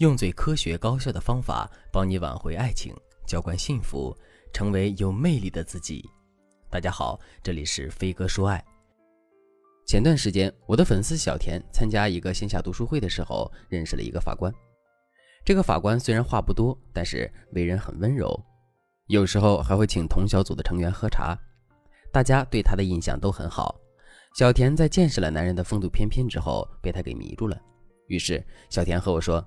用最科学高效的方法帮你挽回爱情，浇灌幸福，成为有魅力的自己。大家好，这里是飞哥说爱。前段时间，我的粉丝小田参加一个线下读书会的时候，认识了一个法官。这个法官虽然话不多，但是为人很温柔，有时候还会请同小组的成员喝茶，大家对他的印象都很好。小田在见识了男人的风度翩翩之后，被他给迷住了。于是小田和我说：“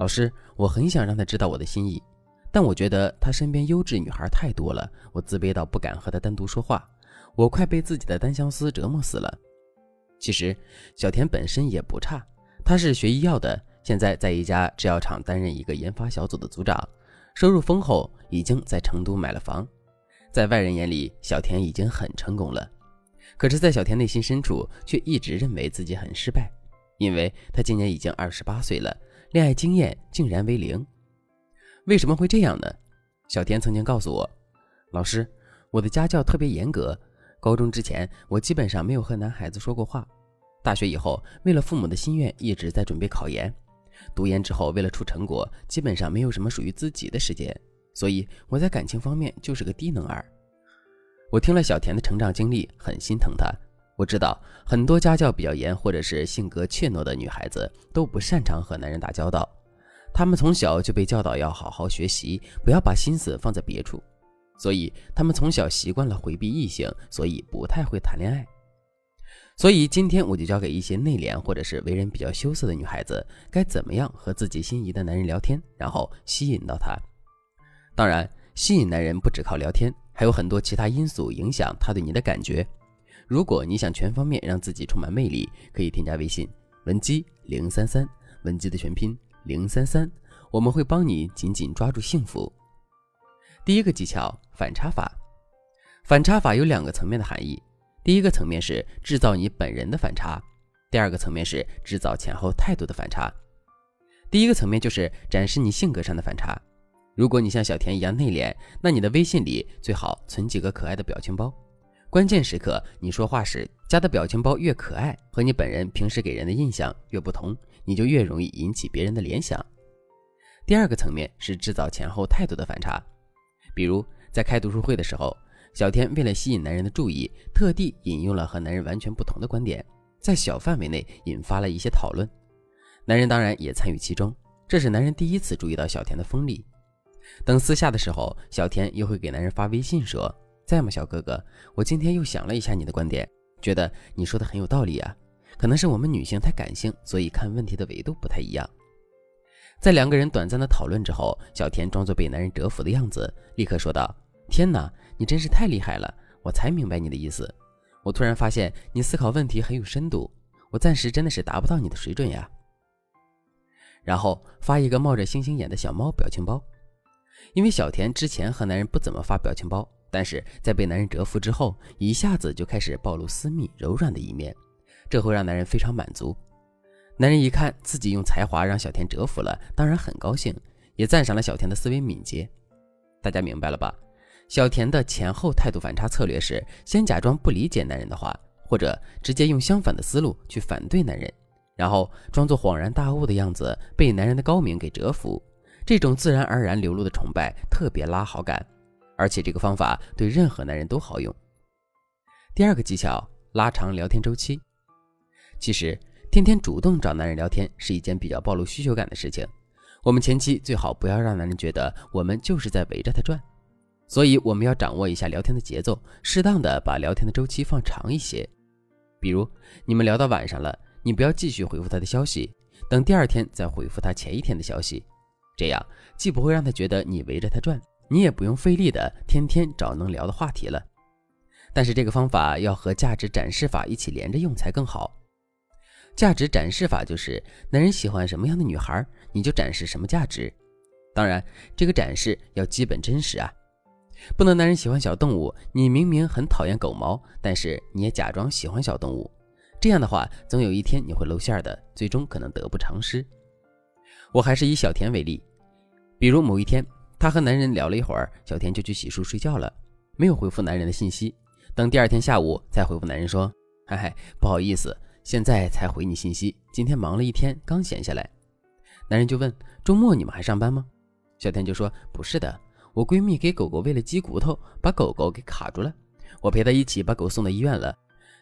老师，我很想让他知道我的心意，但我觉得他身边优质女孩太多了，我自卑到不敢和他单独说话，我快被自己的单相思折磨死了。”其实小田本身也不差，他是学医药的，现在在一家制药厂担任一个研发小组的组长，收入丰厚，已经在成都买了房。在外人眼里，小田已经很成功了。可是，在小田内心深处，却一直认为自己很失败，因为他今年已经二十八岁了，恋爱经验竟然为零。为什么会这样呢？小田曾经告诉我：“老师，我的家教特别严格，高中之前我基本上没有和男孩子说过话。大学以后，为了父母的心愿，一直在准备考研。读研之后，为了出成果，基本上没有什么属于自己的时间，所以我在感情方面就是个低能儿。”我听了小田的成长经历，很心疼她。我知道很多家教比较严或者是性格怯懦的女孩子都不擅长和男人打交道，她们从小就被教导要好好学习，不要把心思放在别处，所以她们从小习惯了回避异性，所以不太会谈恋爱。所以今天我就教给一些内敛或者是为人比较羞涩的女孩子，该怎么样和自己心仪的男人聊天，然后吸引到他。当然，吸引男人不只靠聊天。还有很多其他因素影响他对你的感觉。如果你想全方面让自己充满魅力，可以添加微信文姬零三三，文姬的全拼零三三，我们会帮你紧紧抓住幸福。第一个技巧反差法，反差法有两个层面的含义。第一个层面是制造你本人的反差，第二个层面是制造前后态度的反差。第一个层面就是展示你性格上的反差。如果你像小田一样内敛，那你的微信里最好存几个可爱的表情包。关键时刻你说话时加的表情包越可爱，和你本人平时给人的印象越不同，你就越容易引起别人的联想。第二个层面是制造前后态度的反差，比如在开读书会的时候，小田为了吸引男人的注意，特地引用了和男人完全不同的观点，在小范围内引发了一些讨论。男人当然也参与其中，这是男人第一次注意到小田的锋利。等私下的时候，小田又会给男人发微信说：“在吗，小哥哥？我今天又想了一下你的观点，觉得你说的很有道理啊。可能是我们女性太感性，所以看问题的维度不太一样。”在两个人短暂的讨论之后，小田装作被男人折服的样子，立刻说道：“天哪，你真是太厉害了！我才明白你的意思。我突然发现你思考问题很有深度，我暂时真的是达不到你的水准呀。”然后发一个冒着星星眼的小猫表情包。因为小田之前和男人不怎么发表情包，但是在被男人折服之后，一下子就开始暴露私密柔软的一面，这会让男人非常满足。男人一看自己用才华让小田折服了，当然很高兴，也赞赏了小田的思维敏捷。大家明白了吧？小田的前后态度反差策略是：先假装不理解男人的话，或者直接用相反的思路去反对男人，然后装作恍然大悟的样子，被男人的高明给折服。这种自然而然流露的崇拜特别拉好感，而且这个方法对任何男人都好用。第二个技巧，拉长聊天周期。其实，天天主动找男人聊天是一件比较暴露需求感的事情。我们前期最好不要让男人觉得我们就是在围着他转，所以我们要掌握一下聊天的节奏，适当的把聊天的周期放长一些。比如，你们聊到晚上了，你不要继续回复他的消息，等第二天再回复他前一天的消息。这样既不会让他觉得你围着他转，你也不用费力的天天找能聊的话题了。但是这个方法要和价值展示法一起连着用才更好。价值展示法就是男人喜欢什么样的女孩，你就展示什么价值。当然，这个展示要基本真实啊，不能男人喜欢小动物，你明明很讨厌狗毛，但是你也假装喜欢小动物。这样的话，总有一天你会露馅的，最终可能得不偿失。我还是以小田为例。比如某一天，她和男人聊了一会儿，小田就去洗漱睡觉了，没有回复男人的信息。等第二天下午才回复男人说：“嗨嗨，不好意思，现在才回你信息，今天忙了一天，刚闲下来。”男人就问：“周末你们还上班吗？”小田就说：“不是的，我闺蜜给狗狗喂了鸡骨头，把狗狗给卡住了。我陪她一起把狗送到医院了。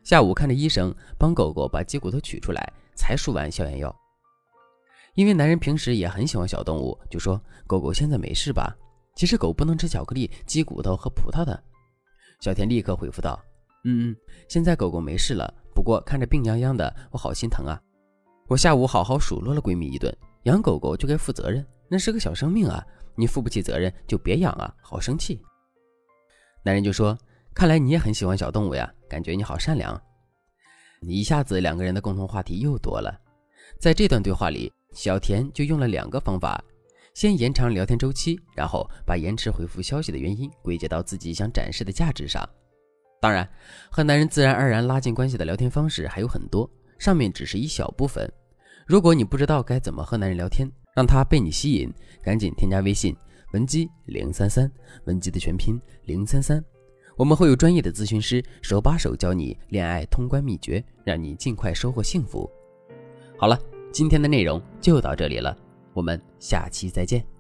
下午看着医生，帮狗狗把鸡骨头取出来，才输完消炎药。因为男人平时也很喜欢小动物，就说：狗狗现在没事吧？其实狗不能吃巧克力、鸡骨头和葡萄的。”小田立刻回复道：“嗯嗯，现在狗狗没事了，不过看着病殃殃的，我好心疼啊。我下午好好数落了闺蜜一顿，养狗狗就该负责任，那是个小生命啊，你负不起责任就别养啊，好生气。”男人就说：“看来你也很喜欢小动物呀，感觉你好善良。”一下子两个人的共同话题又多了。在这段对话里，小田就用了两个方法。先延长聊天周期，然后把延迟回复消息的原因归结到自己想展示的价值上。当然，和男人自然而然拉近关系的聊天方式还有很多，上面只是一小部分。如果你不知道该怎么和男人聊天，让他被你吸引，赶紧添加微信文姬零三三，文姬的全拼零三三，我们会有专业的咨询师手把手教你恋爱通关秘诀，让你尽快收获幸福。好了，今天的内容就到这里了。我们下期再见。